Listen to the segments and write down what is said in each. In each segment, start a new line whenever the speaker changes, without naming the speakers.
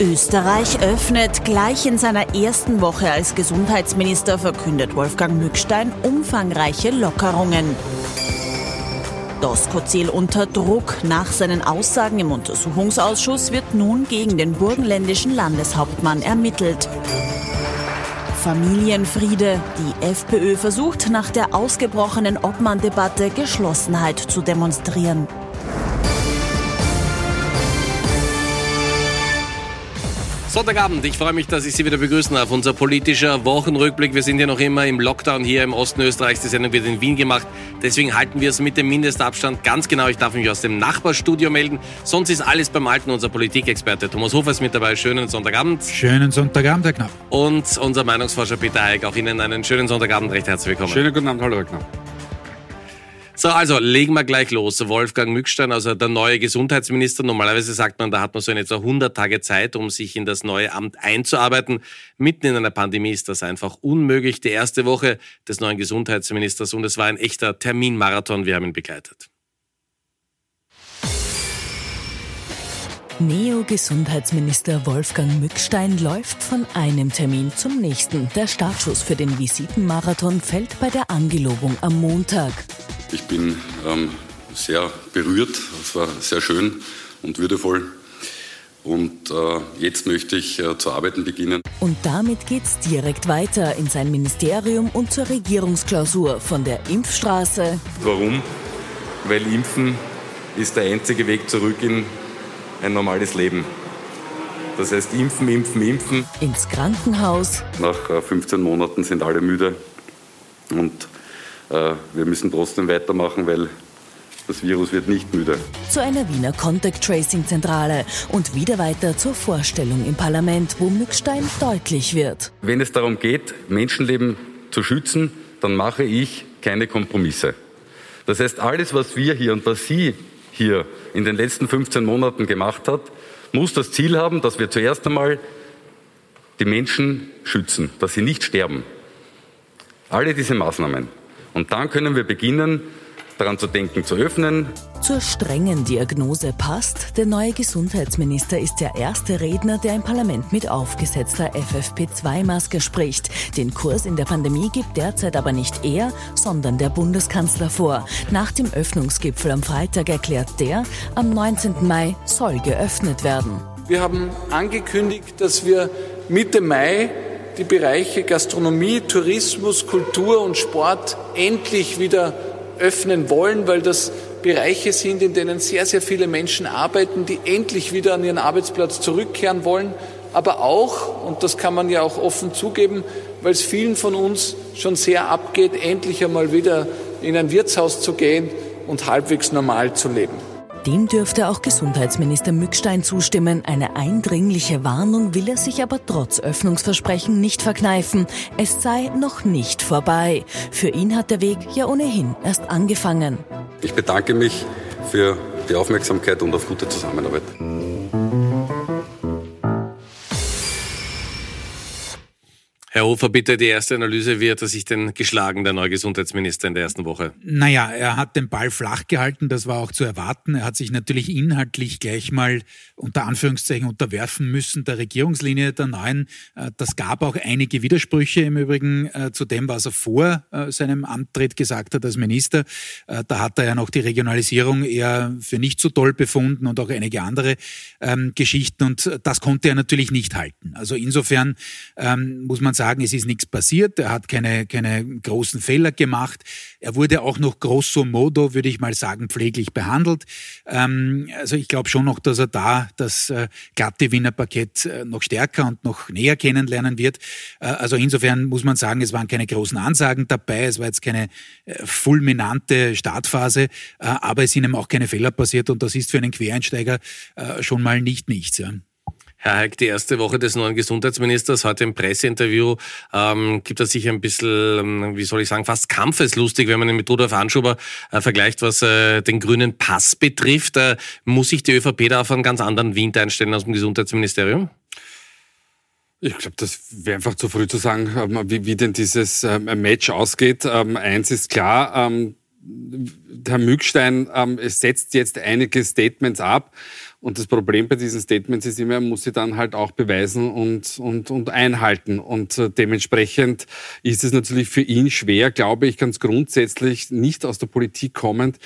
Österreich öffnet. Gleich in seiner ersten Woche als Gesundheitsminister verkündet Wolfgang Mückstein umfangreiche Lockerungen. Doskozil unter Druck. Nach seinen Aussagen im Untersuchungsausschuss wird nun gegen den burgenländischen Landeshauptmann ermittelt. Familienfriede. Die FPÖ versucht nach der ausgebrochenen Obmann-Debatte Geschlossenheit zu demonstrieren.
Sonntagabend, ich freue mich, dass ich Sie wieder begrüßen darf. Unser politischer Wochenrückblick. Wir sind ja noch immer im Lockdown hier im Osten Österreichs. Die Sendung wird in Wien gemacht. Deswegen halten wir es mit dem Mindestabstand ganz genau. Ich darf mich aus dem Nachbarstudio melden. Sonst ist alles beim Alten. Unser Politikexperte Thomas Hofer ist mit dabei. Schönen Sonntagabend.
Schönen Sonntagabend, Herr Knapp.
Und unser Meinungsforscher Peter Eick. Auch Ihnen einen schönen Sonntagabend. Recht herzlich willkommen.
Schönen guten Abend. Hallo, Herr Knapp.
So, also legen wir gleich los. Wolfgang Mückstein, also der neue Gesundheitsminister. Normalerweise sagt man, da hat man so in etwa 100 Tage Zeit, um sich in das neue Amt einzuarbeiten. Mitten in einer Pandemie ist das einfach unmöglich. Die erste Woche des neuen Gesundheitsministers und es war ein echter Terminmarathon. Wir haben ihn begleitet.
Neo-Gesundheitsminister Wolfgang Mückstein läuft von einem Termin zum nächsten. Der Startschuss für den Visitenmarathon fällt bei der Angelobung am Montag.
Ich bin ähm, sehr berührt, es war sehr schön und würdevoll. Und äh, jetzt möchte ich äh, zu arbeiten beginnen.
Und damit geht's direkt weiter in sein Ministerium und zur Regierungsklausur von der Impfstraße.
Warum? Weil Impfen ist der einzige Weg zurück in ein normales Leben. Das heißt, impfen, impfen, impfen.
Ins Krankenhaus.
Nach 15 äh, Monaten sind alle müde und äh, wir müssen trotzdem weitermachen, weil das Virus wird nicht müde.
Zu einer Wiener Contact Tracing Zentrale und wieder weiter zur Vorstellung im Parlament, wo Mückstein deutlich wird.
Wenn es darum geht, Menschenleben zu schützen, dann mache ich keine Kompromisse. Das heißt, alles, was wir hier und was Sie hier in den letzten 15 Monaten gemacht hat, muss das Ziel haben, dass wir zuerst einmal die Menschen schützen, dass sie nicht sterben. Alle diese Maßnahmen. Und dann können wir beginnen, daran zu denken, zu öffnen.
Zur strengen Diagnose passt, der neue Gesundheitsminister ist der erste Redner, der im Parlament mit aufgesetzter FFP2-Maske spricht. Den Kurs in der Pandemie gibt derzeit aber nicht er, sondern der Bundeskanzler vor. Nach dem Öffnungsgipfel am Freitag erklärt der, am 19. Mai soll geöffnet werden.
Wir haben angekündigt, dass wir Mitte Mai die Bereiche Gastronomie, Tourismus, Kultur und Sport endlich wieder öffnen wollen, weil das Bereiche sind, in denen sehr, sehr viele Menschen arbeiten, die endlich wieder an ihren Arbeitsplatz zurückkehren wollen, aber auch, und das kann man ja auch offen zugeben, weil es vielen von uns schon sehr abgeht, endlich einmal wieder in ein Wirtshaus zu gehen und halbwegs normal zu leben.
Dem dürfte auch Gesundheitsminister Mückstein zustimmen. Eine eindringliche Warnung will er sich aber trotz Öffnungsversprechen nicht verkneifen. Es sei noch nicht vorbei. Für ihn hat der Weg ja ohnehin erst angefangen.
Ich bedanke mich für die Aufmerksamkeit und auf gute Zusammenarbeit.
Herr Hofer, bitte die erste Analyse. Wie hat er sich denn geschlagen, der neue Gesundheitsminister in der ersten Woche?
Naja, er hat den Ball flach gehalten, das war auch zu erwarten. Er hat sich natürlich inhaltlich gleich mal unter Anführungszeichen unterwerfen müssen der Regierungslinie der neuen. Äh, das gab auch einige Widersprüche im Übrigen äh, zu dem, was er vor äh, seinem Antritt gesagt hat als Minister. Da hat er ja noch die Regionalisierung eher für nicht so toll befunden und auch einige andere ähm, Geschichten. Und das konnte er natürlich nicht halten. Also insofern ähm, muss man sagen, sagen, es ist nichts passiert. Er hat keine, keine großen Fehler gemacht. Er wurde auch noch grosso modo, würde ich mal sagen, pfleglich behandelt. Ähm, also ich glaube schon noch, dass er da das äh, glatte Wiener Parkett äh, noch stärker und noch näher kennenlernen wird. Äh, also insofern muss man sagen, es waren keine großen Ansagen dabei. Es war jetzt keine äh, fulminante Startphase, äh, aber es sind ihm auch keine Fehler passiert und das ist für einen Quereinsteiger äh, schon mal nicht nichts. Ja.
Herr Heik, die erste Woche des neuen Gesundheitsministers, heute im Presseinterview, ähm, gibt er sich ein bisschen, ähm, wie soll ich sagen, fast kampfeslustig, wenn man ihn mit Rudolf Anschuber äh, vergleicht, was äh, den grünen Pass betrifft. Äh, muss sich die ÖVP da auf einen ganz anderen Wind einstellen aus dem Gesundheitsministerium?
Ich glaube, das wäre einfach zu früh zu sagen, ähm, wie, wie denn dieses ähm, Match ausgeht. Ähm, eins ist klar,
Herr Mückstein ähm, es setzt jetzt einige Statements ab. Und das Problem bei diesen Statements ist immer, er muss sie dann halt auch beweisen und, und, und einhalten. Und äh, dementsprechend ist es natürlich für ihn schwer, glaube ich, ganz grundsätzlich nicht aus der Politik kommend,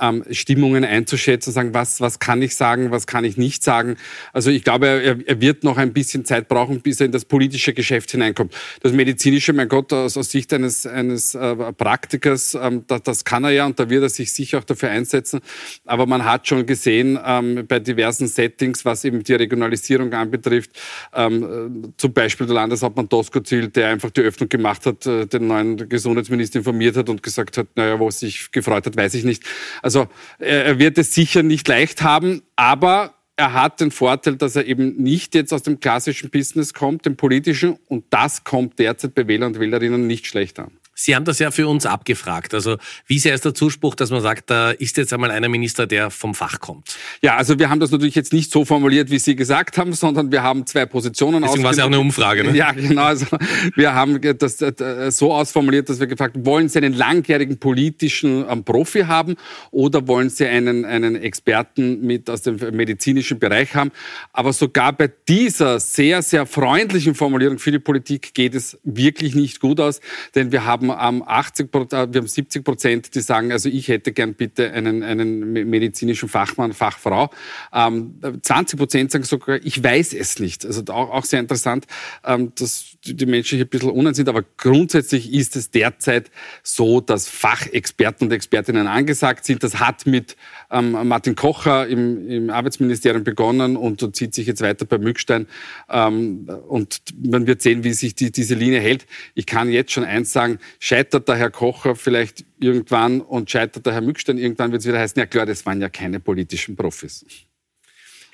ähm, Stimmungen einzuschätzen, sagen, was, was kann ich sagen, was kann ich nicht sagen. Also ich glaube, er, er wird noch ein bisschen Zeit brauchen, bis er in das politische Geschäft hineinkommt. Das medizinische, mein Gott, aus, aus Sicht eines, eines äh, Praktikers, ähm, das, das kann er ja und da wird er sich sicher auch dafür einsetzen. Aber man hat schon gesehen, ähm, bei diversen Settings, was eben die Regionalisierung anbetrifft, ähm, äh, zum Beispiel der Landeshauptmann Doskozil, der einfach die Öffnung gemacht hat, äh, den neuen Gesundheitsminister informiert hat und gesagt hat, naja, wo es sich gefreut hat, weiß ich nicht. Also er wird es sicher nicht leicht haben, aber er hat den Vorteil, dass er eben nicht jetzt aus dem klassischen Business kommt, dem politischen, und das kommt derzeit bei Wähler und Wählerinnen nicht schlecht an.
Sie haben das ja für uns abgefragt. Also wie sehr ist der Zuspruch, dass man sagt, da ist jetzt einmal einer Minister, der vom Fach kommt?
Ja, also wir haben das natürlich jetzt nicht so formuliert, wie Sie gesagt haben, sondern wir haben zwei Positionen
Deswegen war es ja auch eine Umfrage, ne?
Ja, genau. Also wir haben das so ausformuliert, dass wir gefragt haben, wollen Sie einen langjährigen politischen ähm, Profi haben oder wollen Sie einen, einen Experten mit aus dem medizinischen Bereich haben? Aber sogar bei dieser sehr, sehr freundlichen Formulierung für die Politik geht es wirklich nicht gut aus, denn wir haben haben 80 wir haben 70 Prozent, die sagen, also ich hätte gern bitte einen, einen medizinischen Fachmann, Fachfrau. 20 ähm, Prozent sagen sogar, ich weiß es nicht. Also auch, auch sehr interessant, ähm, dass die Menschen hier ein bisschen uneins sind. Aber grundsätzlich ist es derzeit so, dass Fachexperten und Expertinnen angesagt sind. Das hat mit ähm, Martin Kocher im, im Arbeitsministerium begonnen und zieht sich jetzt weiter bei Mückstein. und man wird sehen, wie sich die, diese Linie hält. Ich kann jetzt schon eins sagen, scheitert der Herr Kocher vielleicht irgendwann und scheitert der Herr Mückstein irgendwann, wird es wieder heißen, ja klar, das waren ja keine politischen Profis.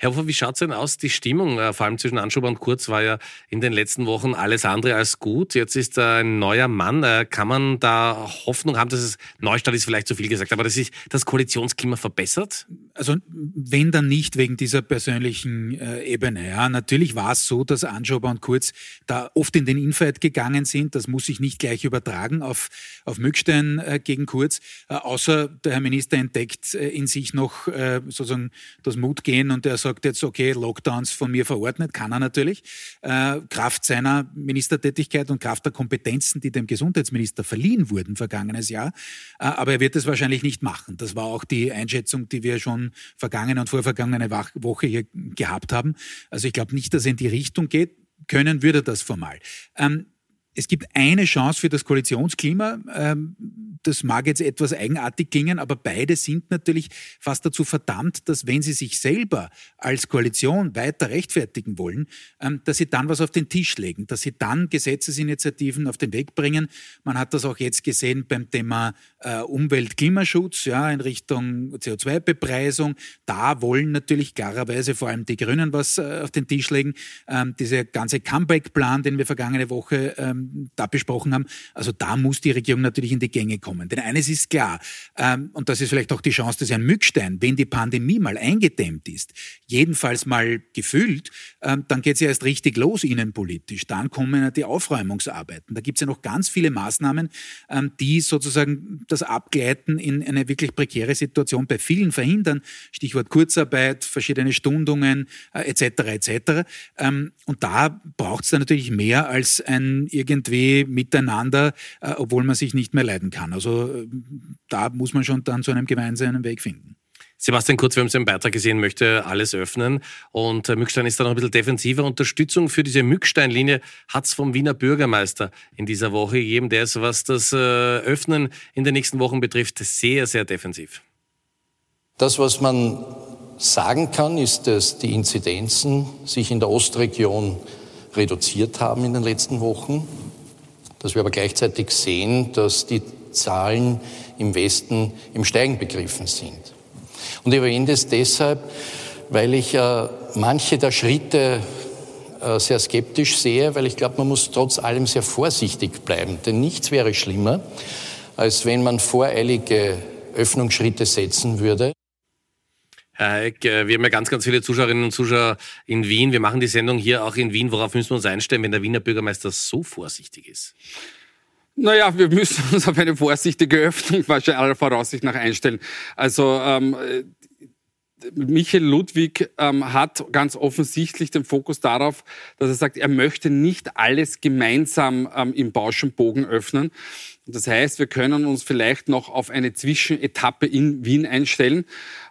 Herr Hofer, wie schaut es denn aus? Die Stimmung, äh, vor allem zwischen Anschober und Kurz, war ja in den letzten Wochen alles andere als gut. Jetzt ist ein neuer Mann. Äh, kann man da Hoffnung haben, dass es Neustart ist vielleicht zu viel gesagt, aber dass sich das Koalitionsklima verbessert?
Also wenn dann nicht wegen dieser persönlichen äh, Ebene. Ja, natürlich war es so, dass Anschober und Kurz da oft in den Infight gegangen sind. Das muss sich nicht gleich übertragen auf, auf Mückstein äh, gegen Kurz. Äh, außer der Herr Minister entdeckt äh, in sich noch äh, sozusagen das Mut gehen und er sagt, jetzt, okay, Lockdowns von mir verordnet, kann er natürlich, äh, Kraft seiner Ministertätigkeit und Kraft der Kompetenzen, die dem Gesundheitsminister verliehen wurden vergangenes Jahr. Aber er wird es wahrscheinlich nicht machen. Das war auch die Einschätzung, die wir schon vergangene und vorvergangene Woche hier gehabt haben. Also ich glaube nicht, dass er in die Richtung geht. Können würde das formal. Ähm, es gibt eine Chance für das Koalitionsklima. Ähm, das mag jetzt etwas eigenartig klingen, aber beide sind natürlich fast dazu verdammt, dass wenn sie sich selber als Koalition weiter rechtfertigen wollen, ähm, dass sie dann was auf den Tisch legen, dass sie dann Gesetzesinitiativen auf den Weg bringen. Man hat das auch jetzt gesehen beim Thema äh, Umwelt-Klimaschutz, ja, in Richtung CO2-Bepreisung. Da wollen natürlich klarerweise vor allem die Grünen was äh, auf den Tisch legen. Ähm, dieser ganze Comeback-Plan, den wir vergangene Woche da besprochen haben. Also da muss die Regierung natürlich in die Gänge kommen. Denn eines ist klar, ähm, und das ist vielleicht auch die Chance des Herrn Mückstein, wenn die Pandemie mal eingedämmt ist, jedenfalls mal gefühlt, ähm, dann geht es ja erst richtig los innenpolitisch. Dann kommen ja die Aufräumungsarbeiten. Da gibt es ja noch ganz viele Maßnahmen, ähm, die sozusagen das Abgleiten in eine wirklich prekäre Situation bei vielen verhindern. Stichwort Kurzarbeit, verschiedene Stundungen äh, etc. etc. Ähm, und da braucht es dann natürlich mehr als ein irgendwie irgendwie miteinander, äh, obwohl man sich nicht mehr leiden kann. Also äh, da muss man schon dann zu einem gemeinsamen Weg finden.
Sebastian Kurz, wir haben seinen Beitrag gesehen, möchte alles öffnen. Und äh, Mückstein ist da noch ein bisschen defensiver. Unterstützung für diese Mückstein-Linie hat es vom Wiener Bürgermeister in dieser Woche gegeben. Der ist, was das Öffnen in den nächsten Wochen betrifft, sehr, sehr defensiv.
Das, was man sagen kann, ist, dass die Inzidenzen sich in der Ostregion reduziert haben in den letzten Wochen, dass wir aber gleichzeitig sehen, dass die Zahlen im Westen im Steigen begriffen sind. Und ich erwähne das deshalb, weil ich äh, manche der Schritte äh, sehr skeptisch sehe, weil ich glaube, man muss trotz allem sehr vorsichtig bleiben. Denn nichts wäre schlimmer, als wenn man voreilige Öffnungsschritte setzen würde.
Herr Eick, äh, wir haben ja ganz, ganz viele Zuschauerinnen und Zuschauer in Wien. Wir machen die Sendung hier auch in Wien. Worauf müssen wir uns einstellen, wenn der Wiener Bürgermeister so vorsichtig ist?
Naja, wir müssen uns auf eine vorsichtige Öffnung wahrscheinlich aller Voraussicht nach einstellen. Also ähm, Michael Ludwig ähm, hat ganz offensichtlich den Fokus darauf, dass er sagt, er möchte nicht alles gemeinsam ähm, im Bauschenbogen öffnen. Das heißt, wir können uns vielleicht noch auf eine Zwischenetappe in Wien einstellen.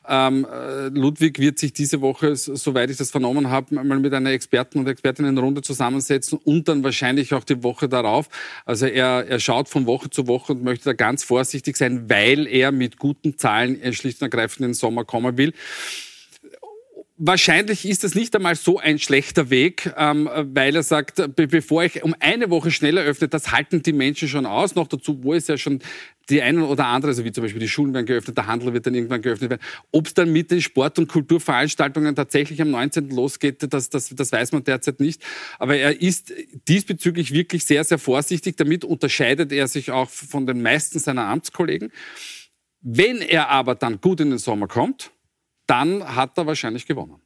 Ähm, äh, Ludwig wird sich diese Woche, soweit ich das vernommen habe, mal mit einer Experten- und Expertinnenrunde zusammensetzen und dann wahrscheinlich auch die Woche darauf. Also er, er schaut von Woche zu Woche und möchte da ganz vorsichtig sein, weil er mit guten Zahlen schlicht und ergreifend in den Sommer kommen will wahrscheinlich ist das nicht einmal so ein schlechter Weg, ähm, weil er sagt, be bevor ich um eine Woche schneller öffne, das halten die Menschen schon aus. Noch dazu, wo es ja schon die einen oder andere, also wie zum Beispiel die Schulen werden geöffnet, der Handel wird dann irgendwann geöffnet werden. Ob es dann mit den Sport- und Kulturveranstaltungen tatsächlich am 19. losgeht, das, das, das weiß man derzeit nicht. Aber er ist diesbezüglich wirklich sehr, sehr vorsichtig. Damit unterscheidet er sich auch von den meisten seiner Amtskollegen. Wenn er aber dann gut in den Sommer kommt, dann hat er wahrscheinlich gewonnen.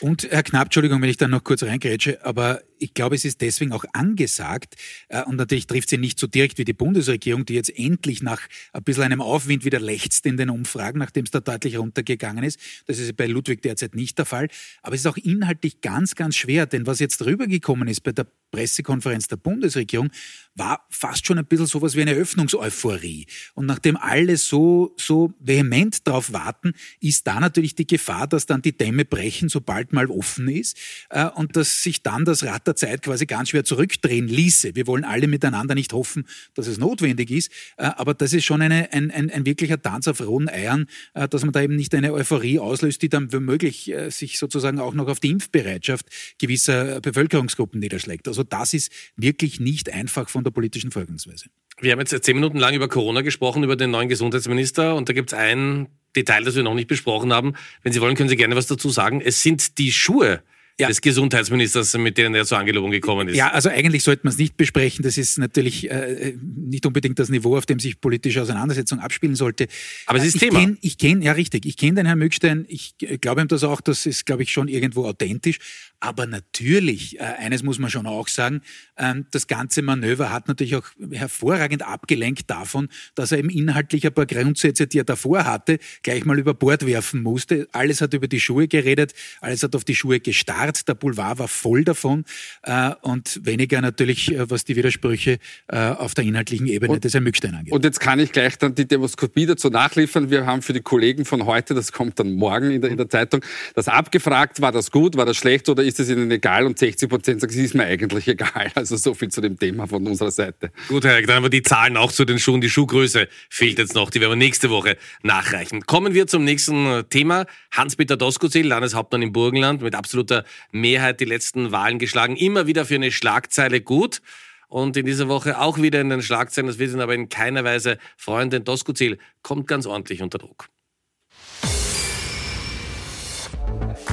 Und Herr Knapp, Entschuldigung, wenn ich da noch kurz reingrätsche, aber ich glaube, es ist deswegen auch angesagt, äh, und natürlich trifft sie nicht so direkt wie die Bundesregierung, die jetzt endlich nach ein bisschen einem Aufwind wieder lechzt in den Umfragen, nachdem es da deutlich runtergegangen ist. Das ist bei Ludwig derzeit nicht der Fall. Aber es ist auch inhaltlich ganz, ganz schwer, denn was jetzt rübergekommen ist bei der Pressekonferenz der Bundesregierung, war fast schon ein bisschen sowas wie eine Öffnungseuphorie. Und nachdem alle so, so vehement darauf warten, ist da natürlich die Gefahr, dass dann die Dämme brechen, sobald mal offen ist, äh, und dass sich dann das Rad der Zeit quasi ganz schwer zurückdrehen ließe. Wir wollen alle miteinander nicht hoffen, dass es notwendig ist, äh, aber das ist schon eine, ein, ein, ein wirklicher Tanz auf rohen Eiern, äh, dass man da eben nicht eine Euphorie auslöst, die dann womöglich sich sozusagen auch noch auf die Impfbereitschaft gewisser Bevölkerungsgruppen niederschlägt. Also das ist wirklich nicht einfach von der politischen Folgensweise.
Wir haben jetzt zehn Minuten lang über Corona gesprochen, über den neuen Gesundheitsminister und da gibt es ein Detail, das wir noch nicht besprochen haben. Wenn Sie wollen, können Sie gerne was dazu sagen. Es sind die Schuhe ja. des Gesundheitsministers, mit denen er zur Angelobung gekommen ist.
Ja, also eigentlich sollte man es nicht besprechen. Das ist natürlich äh, nicht unbedingt das Niveau, auf dem sich politische Auseinandersetzung abspielen sollte.
Aber es ist
ich
Thema.
Kenn, ich kenne, ja richtig, ich kenne den Herrn Mückstein. Ich glaube ihm das auch, das ist, glaube ich, schon irgendwo authentisch. Aber natürlich, äh, eines muss man schon auch sagen, äh, das ganze Manöver hat natürlich auch hervorragend abgelenkt davon, dass er eben inhaltlich ein paar Grundsätze, die er davor hatte, gleich mal über Bord werfen musste. Alles hat über die Schuhe geredet, alles hat auf die Schuhe gestarrt Art. Der Boulevard war voll davon äh, und weniger natürlich, äh, was die Widersprüche äh, auf der inhaltlichen Ebene und, des Herrn Mückstein angeht.
Und jetzt kann ich gleich dann die Demoskopie dazu nachliefern. Wir haben für die Kollegen von heute, das kommt dann morgen in der, in der Zeitung, das abgefragt, war das gut, war das schlecht oder ist es Ihnen egal? Und 60 Prozent sagen, es ist mir eigentlich egal. Also so viel zu dem Thema von unserer Seite.
Gut, Herr, dann haben wir die Zahlen auch zu den Schuhen. Die Schuhgröße fehlt jetzt noch, die werden wir nächste Woche nachreichen. Kommen wir zum nächsten Thema. Hans-Peter Doskozil, Landeshauptmann im Burgenland, mit absoluter Mehrheit die letzten Wahlen geschlagen. Immer wieder für eine Schlagzeile gut. Und in dieser Woche auch wieder in den Schlagzeilen. Das wir sind aber in keiner Weise Freundin. Doskozil kommt ganz ordentlich unter Druck.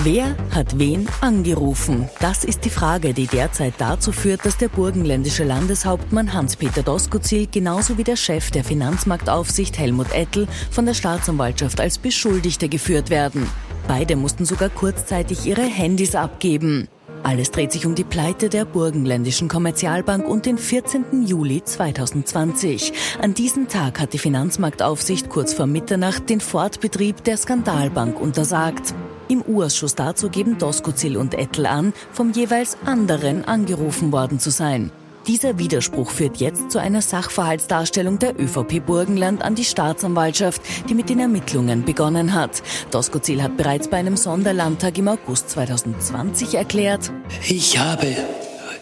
Wer hat wen angerufen? Das ist die Frage, die derzeit dazu führt, dass der burgenländische Landeshauptmann Hans-Peter Doskozil genauso wie der Chef der Finanzmarktaufsicht Helmut Ettel von der Staatsanwaltschaft als Beschuldigte geführt werden. Beide mussten sogar kurzzeitig ihre Handys abgeben. Alles dreht sich um die Pleite der Burgenländischen Kommerzialbank und den 14. Juli 2020. An diesem Tag hat die Finanzmarktaufsicht kurz vor Mitternacht den Fortbetrieb der Skandalbank untersagt. Im U-Ausschuss dazu geben Doskozil und Ettel an, vom jeweils anderen angerufen worden zu sein. Dieser Widerspruch führt jetzt zu einer Sachverhaltsdarstellung der ÖVP Burgenland an die Staatsanwaltschaft, die mit den Ermittlungen begonnen hat. Doskozil hat bereits bei einem Sonderlandtag im August 2020 erklärt,
ich habe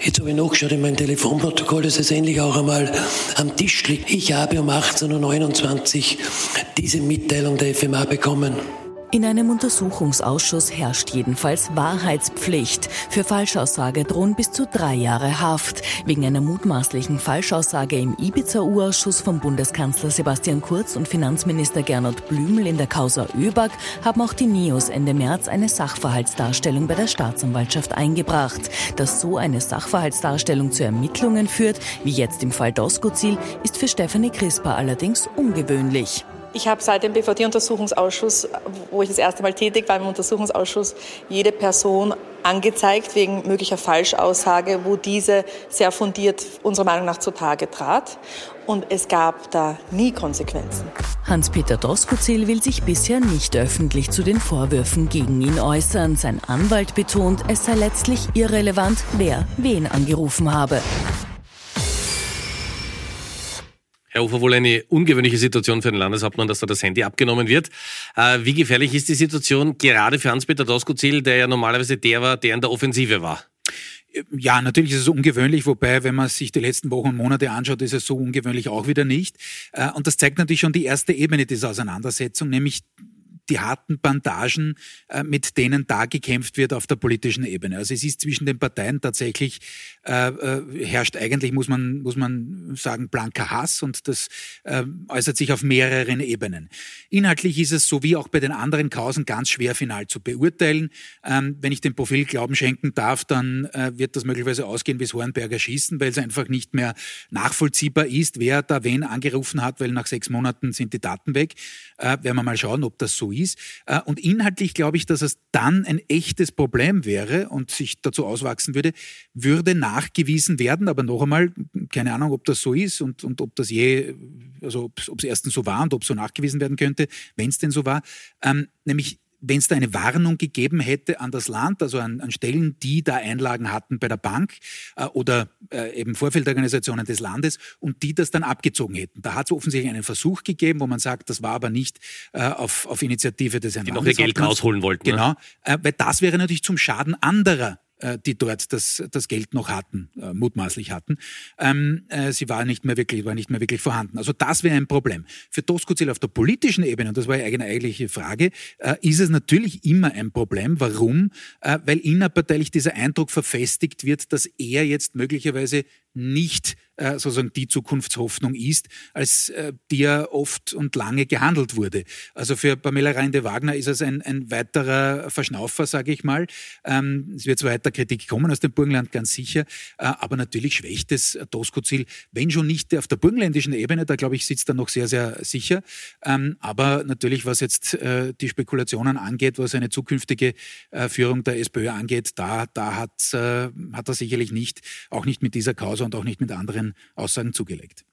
Jetzt habe ich nachgeschaut in mein Telefonprotokoll, dass es endlich auch einmal am Tisch liegt. Ich habe um 18.29 Uhr diese Mitteilung der FMA bekommen.
In einem Untersuchungsausschuss herrscht jedenfalls Wahrheitspflicht. Für Falschaussage drohen bis zu drei Jahre Haft. Wegen einer mutmaßlichen Falschaussage im Ibiza-U-Ausschuss von Bundeskanzler Sebastian Kurz und Finanzminister Gernot Blümel in der Causa ÖBAG haben auch die NEOS Ende März eine Sachverhaltsdarstellung bei der Staatsanwaltschaft eingebracht. Dass so eine Sachverhaltsdarstellung zu Ermittlungen führt, wie jetzt im Fall Doskozil, ist für Stefanie Crisper allerdings ungewöhnlich.
Ich habe seit dem BVD-Untersuchungsausschuss, wo ich das erste Mal tätig war im Untersuchungsausschuss, jede Person angezeigt wegen möglicher Falschaussage, wo diese sehr fundiert unserer Meinung nach zutage trat. Und es gab da nie Konsequenzen.
Hans-Peter Doskozil will sich bisher nicht öffentlich zu den Vorwürfen gegen ihn äußern. Sein Anwalt betont, es sei letztlich irrelevant, wer wen angerufen habe.
Herr Ufer, wohl eine ungewöhnliche Situation für den Landeshauptmann, dass da das Handy abgenommen wird. Äh, wie gefährlich ist die Situation gerade für Hans-Peter Doskozil, der ja normalerweise der war, der in der Offensive war?
Ja, natürlich ist es ungewöhnlich, wobei, wenn man sich die letzten Wochen und Monate anschaut, ist es so ungewöhnlich auch wieder nicht. Äh, und das zeigt natürlich schon die erste Ebene dieser Auseinandersetzung, nämlich die harten Bandagen, äh, mit denen da gekämpft wird auf der politischen Ebene. Also es ist zwischen den Parteien tatsächlich, äh, äh, herrscht eigentlich, muss man, muss man sagen, blanker Hass und das äh, äußert sich auf mehreren Ebenen. Inhaltlich ist es so wie auch bei den anderen Kausen ganz schwer final zu beurteilen. Ähm, wenn ich dem Profil Glauben schenken darf, dann äh, wird das möglicherweise ausgehen wie Hornberger Schießen, weil es einfach nicht mehr nachvollziehbar ist, wer da wen angerufen hat, weil nach sechs Monaten sind die Daten weg. Äh, werden wir mal schauen, ob das so ist. Äh, und inhaltlich glaube ich, dass es dann ein echtes Problem wäre und sich dazu auswachsen würde, würde nachgewiesen werden, aber noch einmal, keine Ahnung, ob das so ist und, und ob das je, also ob es erstens so war und ob so nachgewiesen werden könnte, wenn es denn so war, ähm, nämlich wenn es da eine Warnung gegeben hätte an das Land, also an, an Stellen, die da Einlagen hatten bei der Bank äh, oder äh, eben Vorfeldorganisationen des Landes und die das dann abgezogen hätten. Da hat es offensichtlich einen Versuch gegeben, wo man sagt, das war aber nicht äh, auf, auf Initiative des Herrn
Die noch ihr Geld rausholen wollten.
Ne? Genau, ne? weil das wäre natürlich zum Schaden anderer die dort das, das Geld noch hatten, äh, mutmaßlich hatten. Ähm, äh, sie war nicht mehr wirklich, war nicht mehr wirklich vorhanden. Also das wäre ein Problem. Für Doskozil auf der politischen Ebene, und das war ja eine eigentliche Frage, äh, ist es natürlich immer ein Problem. Warum? Äh, weil innerparteilich dieser Eindruck verfestigt wird, dass er jetzt möglicherweise nicht äh, sozusagen die Zukunftshoffnung ist, als äh, die ja oft und lange gehandelt wurde. Also für Pamela Reinde-Wagner ist es ein, ein weiterer Verschnaufer, sage ich mal. Ähm, es wird zwar weiter Kritik kommen aus dem Burgenland, ganz sicher, äh, aber natürlich schwächt es Doskozil, wenn schon nicht auf der burgenländischen Ebene, da glaube ich, sitzt er noch sehr, sehr sicher. Ähm, aber natürlich, was jetzt äh, die Spekulationen angeht, was eine zukünftige äh, Führung der SPÖ angeht, da, da hat, äh, hat er sicherlich nicht, auch nicht mit dieser Causa und auch nicht mit anderen Aussagen zugelegt.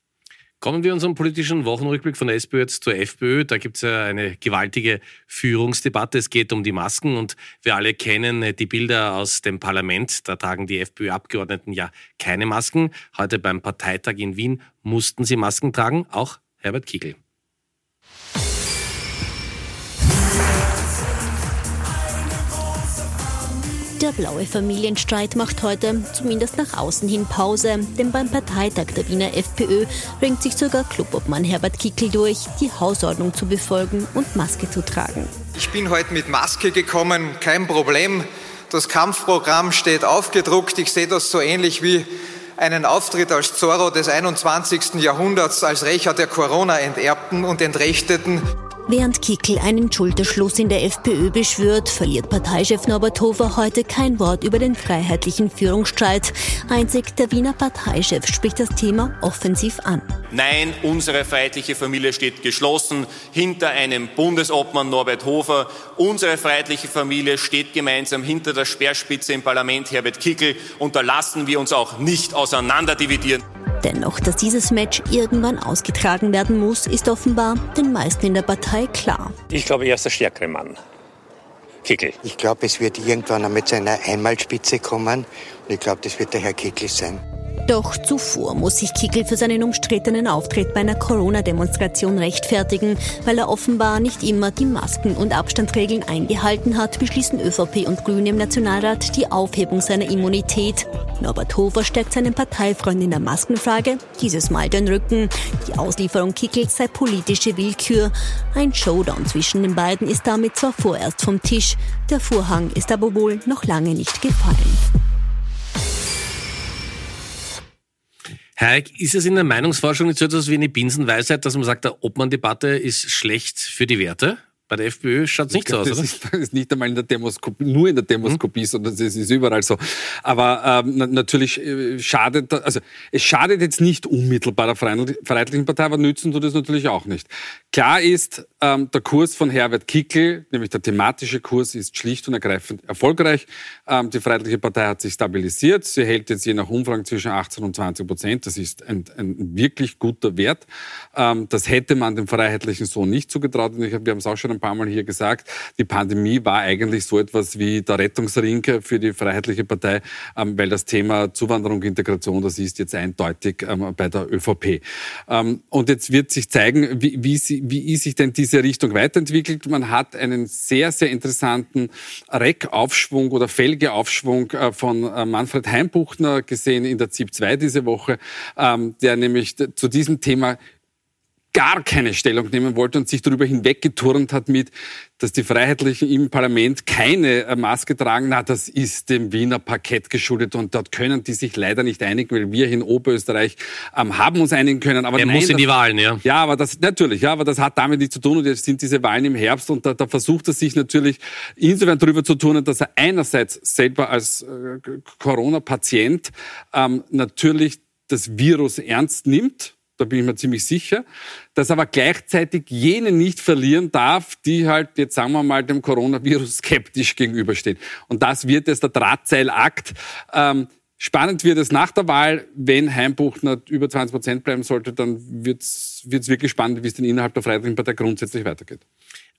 Kommen wir unserem politischen Wochenrückblick von der SPÖ jetzt zur FPÖ. Da gibt es ja eine gewaltige Führungsdebatte. Es geht um die Masken und wir alle kennen äh, die Bilder aus dem Parlament. Da tragen die FPÖ-Abgeordneten ja keine Masken. Heute beim Parteitag in Wien mussten sie Masken tragen, auch Herbert Kiegel.
Der blaue Familienstreit macht heute, zumindest nach außen hin, Pause, denn beim Parteitag der Wiener FPÖ ringt sich sogar Clubobmann Herbert Kickel durch, die Hausordnung zu befolgen und Maske zu tragen.
Ich bin heute mit Maske gekommen, kein Problem. Das Kampfprogramm steht aufgedruckt. Ich sehe das so ähnlich wie einen Auftritt als Zorro des 21. Jahrhunderts als Rächer der Corona-Enterbten und Entrechteten.
Während Kickel einen Schulterschluss in der FPÖ beschwört, verliert Parteichef Norbert Hofer heute kein Wort über den freiheitlichen Führungsstreit. Einzig der Wiener Parteichef spricht das Thema offensiv an.
Nein, unsere freiheitliche Familie steht geschlossen hinter einem Bundesobmann Norbert Hofer. Unsere freiheitliche Familie steht gemeinsam hinter der Speerspitze im Parlament Herbert Kickel und da lassen wir uns auch nicht auseinanderdividieren.
Dennoch, dass dieses Match irgendwann ausgetragen werden muss, ist offenbar den meisten in der Partei klar.
Ich glaube, er ist der stärkere Mann. Kickel.
Ich glaube, es wird irgendwann einmal zu einer Einmalspitze kommen. Und ich glaube, das wird der Herr Kickel sein.
Doch zuvor muss sich Kickel für seinen umstrittenen Auftritt bei einer Corona-Demonstration rechtfertigen. Weil er offenbar nicht immer die Masken- und Abstandregeln eingehalten hat, beschließen ÖVP und Grüne im Nationalrat die Aufhebung seiner Immunität. Norbert Hofer stärkt seinen Parteifreund in der Maskenfrage, dieses Mal den Rücken. Die Auslieferung Kickels sei politische Willkür. Ein Showdown zwischen den beiden ist damit zwar vorerst vom Tisch, der Vorhang ist aber wohl noch lange nicht gefallen.
Herr ist es in der Meinungsforschung nicht so etwas wie eine Binsenweisheit, dass man sagt, der Obmann-Debatte ist schlecht für die Werte? Bei der FPÖ schaut es nicht
glaub,
so aus,
das
oder?
Ist, ist nicht einmal in der Demoskopie, nur in der Demoskopie, mhm. sondern es ist überall so. Aber ähm, natürlich äh, schadet, also es schadet jetzt nicht unmittelbar der Freiheitlichen Partei, aber nützen tut es natürlich auch nicht. Klar ist, ähm, der Kurs von Herbert Kickel, nämlich der thematische Kurs, ist schlicht und ergreifend erfolgreich. Ähm, die Freiheitliche Partei hat sich stabilisiert. Sie hält jetzt je nach Umfragen zwischen 18 und 20 Prozent. Das ist ein, ein wirklich guter Wert. Ähm, das hätte man dem Freiheitlichen so nicht zugetraut. Und ich wir haben es auch schon paar Mal hier gesagt. Die Pandemie war eigentlich so etwas wie der Rettungsring für die Freiheitliche Partei, ähm, weil das Thema Zuwanderung, Integration, das ist jetzt eindeutig ähm, bei der ÖVP. Ähm, und jetzt wird sich zeigen, wie, wie, wie sich denn diese Richtung weiterentwickelt. Man hat einen sehr, sehr interessanten Reck-Aufschwung oder Felge-Aufschwung äh, von äh, Manfred Heimbuchner gesehen in der ZIP 2 diese Woche, der nämlich zu diesem Thema gar keine Stellung nehmen wollte und sich darüber hinweggeturnt hat mit, dass die Freiheitlichen im Parlament keine äh, Maske tragen. Na, das ist dem Wiener Parkett geschuldet und dort können die sich leider nicht einigen, weil wir in Oberösterreich ähm, haben uns einigen können. Aber
er
nein,
muss in
das,
die Wahlen, ja.
Ja, aber das natürlich, ja, aber das hat damit nichts zu tun und jetzt sind diese Wahlen im Herbst und da, da versucht er sich natürlich insofern darüber zu tun, dass er einerseits selber als äh, Corona-Patient ähm, natürlich das Virus ernst nimmt da bin ich mir ziemlich sicher, dass aber gleichzeitig jene nicht verlieren darf, die halt, jetzt sagen wir mal, dem Coronavirus skeptisch gegenüberstehen. Und das wird jetzt der Drahtseilakt. Ähm, spannend wird es nach der Wahl, wenn Heimbuchner über 20 Prozent bleiben sollte, dann wird es wirklich spannend, wie es denn innerhalb der Freiheitlichen Partei grundsätzlich weitergeht.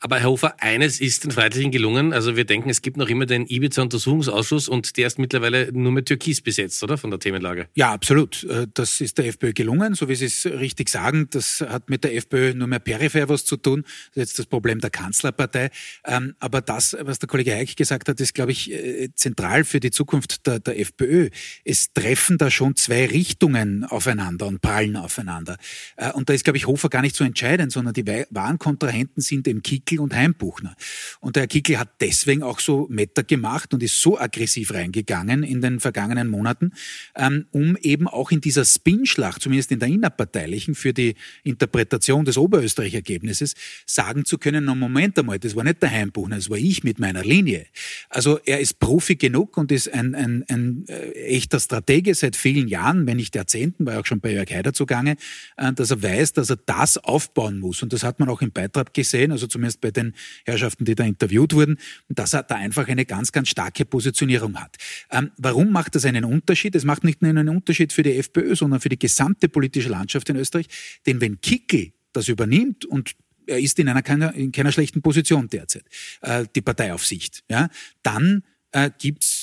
Aber Herr Hofer, eines ist den Freiheitlichen gelungen. Also wir denken, es gibt noch immer den Ibiza-Untersuchungsausschuss und der ist mittlerweile nur mit Türkis besetzt, oder? Von der Themenlage.
Ja, absolut. Äh, das ist der FPÖ gelungen, so wie Sie es richtig sagen. Das hat mit der FPÖ nur mehr peripher was zu tun. Das ist jetzt das Problem der Kanzlerpartei. Ähm, aber das, was der Kollege Eick gesagt hat, ist, glaube ich, äh, zentral für die Zukunft der, der FPÖ. Es treffen da schon zwei Richtungen aufeinander und prallen aufeinander. Äh, und da ist, glaube ich, Hofer gar nicht so entscheidend, sondern die wahren Kontrahenten sind im Kick Kickel und Heimbuchner. Und der Herr Kickel hat deswegen auch so Metter gemacht und ist so aggressiv reingegangen in den vergangenen Monaten, ähm, um eben auch in dieser Spinschlacht, zumindest in der innerparteilichen, für die Interpretation des Oberösterreich-Ergebnisses sagen zu können, na Moment einmal, das war nicht der Heimbuchner, das war ich mit meiner Linie. Also er ist Profi genug und ist ein, ein, ein äh, echter Stratege seit vielen Jahren, wenn nicht Jahrzehnten, war auch schon bei Jörg Haider zugange, äh, dass er weiß, dass er das aufbauen muss. Und das hat man auch im Beitrag gesehen, also zumindest bei den Herrschaften, die da interviewt wurden, dass er da einfach eine ganz, ganz starke Positionierung hat. Ähm, warum macht das einen Unterschied? Es macht nicht nur einen Unterschied für die FPÖ, sondern für die gesamte politische Landschaft in Österreich. Denn wenn Kickel das übernimmt und er ist in einer keiner, in keiner schlechten Position derzeit, äh, die Parteiaufsicht, ja, dann äh, gibt's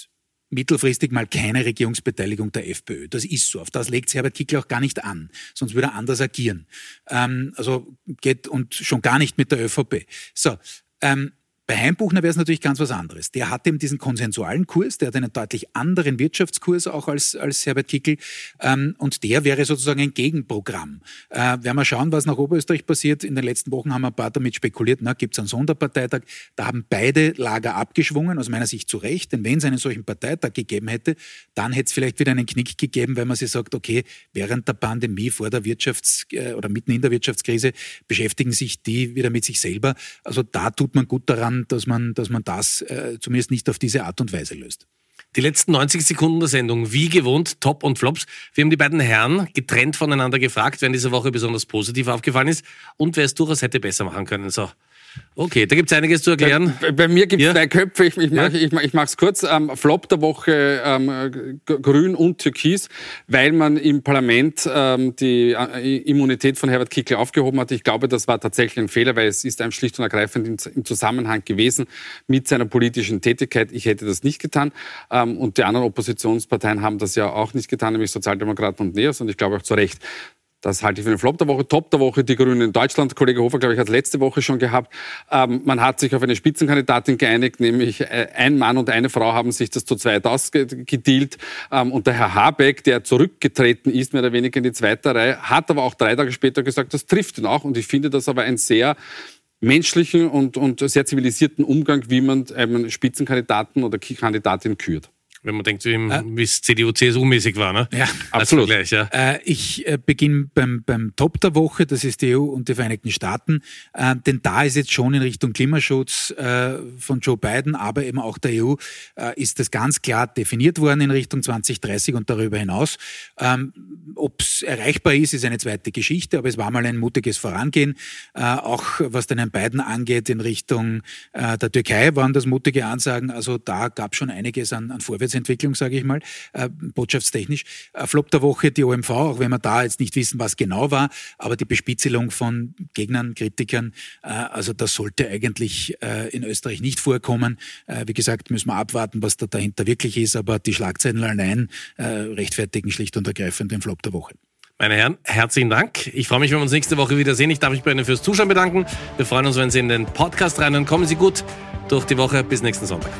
mittelfristig mal keine Regierungsbeteiligung der FPÖ. Das ist so. Auf das legt Herbert Kickl auch gar nicht an. Sonst würde er anders agieren. Ähm, also geht und schon gar nicht mit der ÖVP. So. Ähm, bei Heimbuchner wäre es natürlich ganz was anderes. Der hat eben diesen konsensualen Kurs, der hat einen deutlich anderen Wirtschaftskurs auch als, als Herbert Kickel. Ähm, und der wäre sozusagen ein Gegenprogramm. Äh, werden wir schauen, was nach Oberösterreich passiert. In den letzten Wochen haben wir ein paar damit spekuliert, gibt es einen Sonderparteitag. Da haben beide Lager abgeschwungen, aus meiner Sicht zu Recht. Denn wenn es einen solchen Parteitag gegeben hätte, dann hätte es vielleicht wieder einen Knick gegeben, weil man sich sagt, okay, während der Pandemie, vor der Wirtschafts- äh, oder mitten in der Wirtschaftskrise beschäftigen sich die wieder mit sich selber. Also da tut man gut daran, dass man, dass man das äh, zumindest nicht auf diese Art und Weise löst.
Die letzten 90 Sekunden der Sendung, wie gewohnt, Top und Flops. Wir haben die beiden Herren getrennt voneinander gefragt, wer in dieser Woche besonders positiv aufgefallen ist und wer es durchaus hätte besser machen können. So, Okay, da gibt es einiges zu erklären.
Bei, bei mir gibt es ja. zwei Köpfe, ich, ich mache ja. ich, es kurz. Ähm, Flop der Woche ähm, Grün und Türkis, weil man im Parlament ähm, die äh, Immunität von Herbert Kickl aufgehoben hat. Ich glaube, das war tatsächlich ein Fehler, weil es ist einem schlicht und ergreifend im, im Zusammenhang gewesen mit seiner politischen Tätigkeit. Ich hätte das nicht getan. Ähm, und die anderen Oppositionsparteien haben das ja auch nicht getan, nämlich Sozialdemokraten und NEOS. Und ich glaube auch zu Recht. Das halte ich für einen Flop der Woche. Top der Woche, die Grünen in Deutschland. Kollege Hofer, glaube ich, hat letzte Woche schon gehabt. Ähm, man hat sich auf eine Spitzenkandidatin geeinigt, nämlich äh, ein Mann und eine Frau haben sich das zu zweit ausgedealt. Ähm, und der Herr Habeck, der zurückgetreten ist, mehr oder weniger in die zweite Reihe, hat aber auch drei Tage später gesagt, das trifft ihn auch. Und ich finde das aber ein sehr menschlichen und, und sehr zivilisierten Umgang, wie man einen Spitzenkandidaten oder Kandidatin kürt.
Wenn man denkt, wie es CDU, CSU-mäßig war. Ne?
Ja,
absolut. Vergleich, ja.
Äh, ich äh, beginne beim, beim Top der Woche, das ist die EU und die Vereinigten Staaten. Äh, denn da ist jetzt schon in Richtung Klimaschutz äh, von Joe Biden, aber eben auch der EU, äh, ist das ganz klar definiert worden in Richtung 2030 und darüber hinaus. Ähm, Ob es erreichbar ist, ist eine zweite Geschichte, aber es war mal ein mutiges Vorangehen. Äh, auch was den Herrn Biden angeht in Richtung der Türkei waren das mutige Ansagen. Also da gab es schon einiges an, an Vorwärts Vorwärtsentwicklung, sage ich mal, äh, botschaftstechnisch. Äh, Flop der Woche die OMV, auch wenn wir da jetzt nicht wissen, was genau war, aber die Bespitzelung von Gegnern, Kritikern, äh, also das sollte eigentlich äh, in Österreich nicht vorkommen. Äh, wie gesagt, müssen wir abwarten, was da dahinter wirklich ist, aber die Schlagzeilen allein äh, rechtfertigen schlicht und ergreifend den Flop der Woche.
Meine Herren, herzlichen Dank. Ich freue mich, wenn wir uns nächste Woche wiedersehen. Ich darf mich bei Ihnen fürs Zuschauen bedanken. Wir freuen uns, wenn Sie in den Podcast rein und kommen Sie gut durch die Woche. Bis nächsten Sonntag.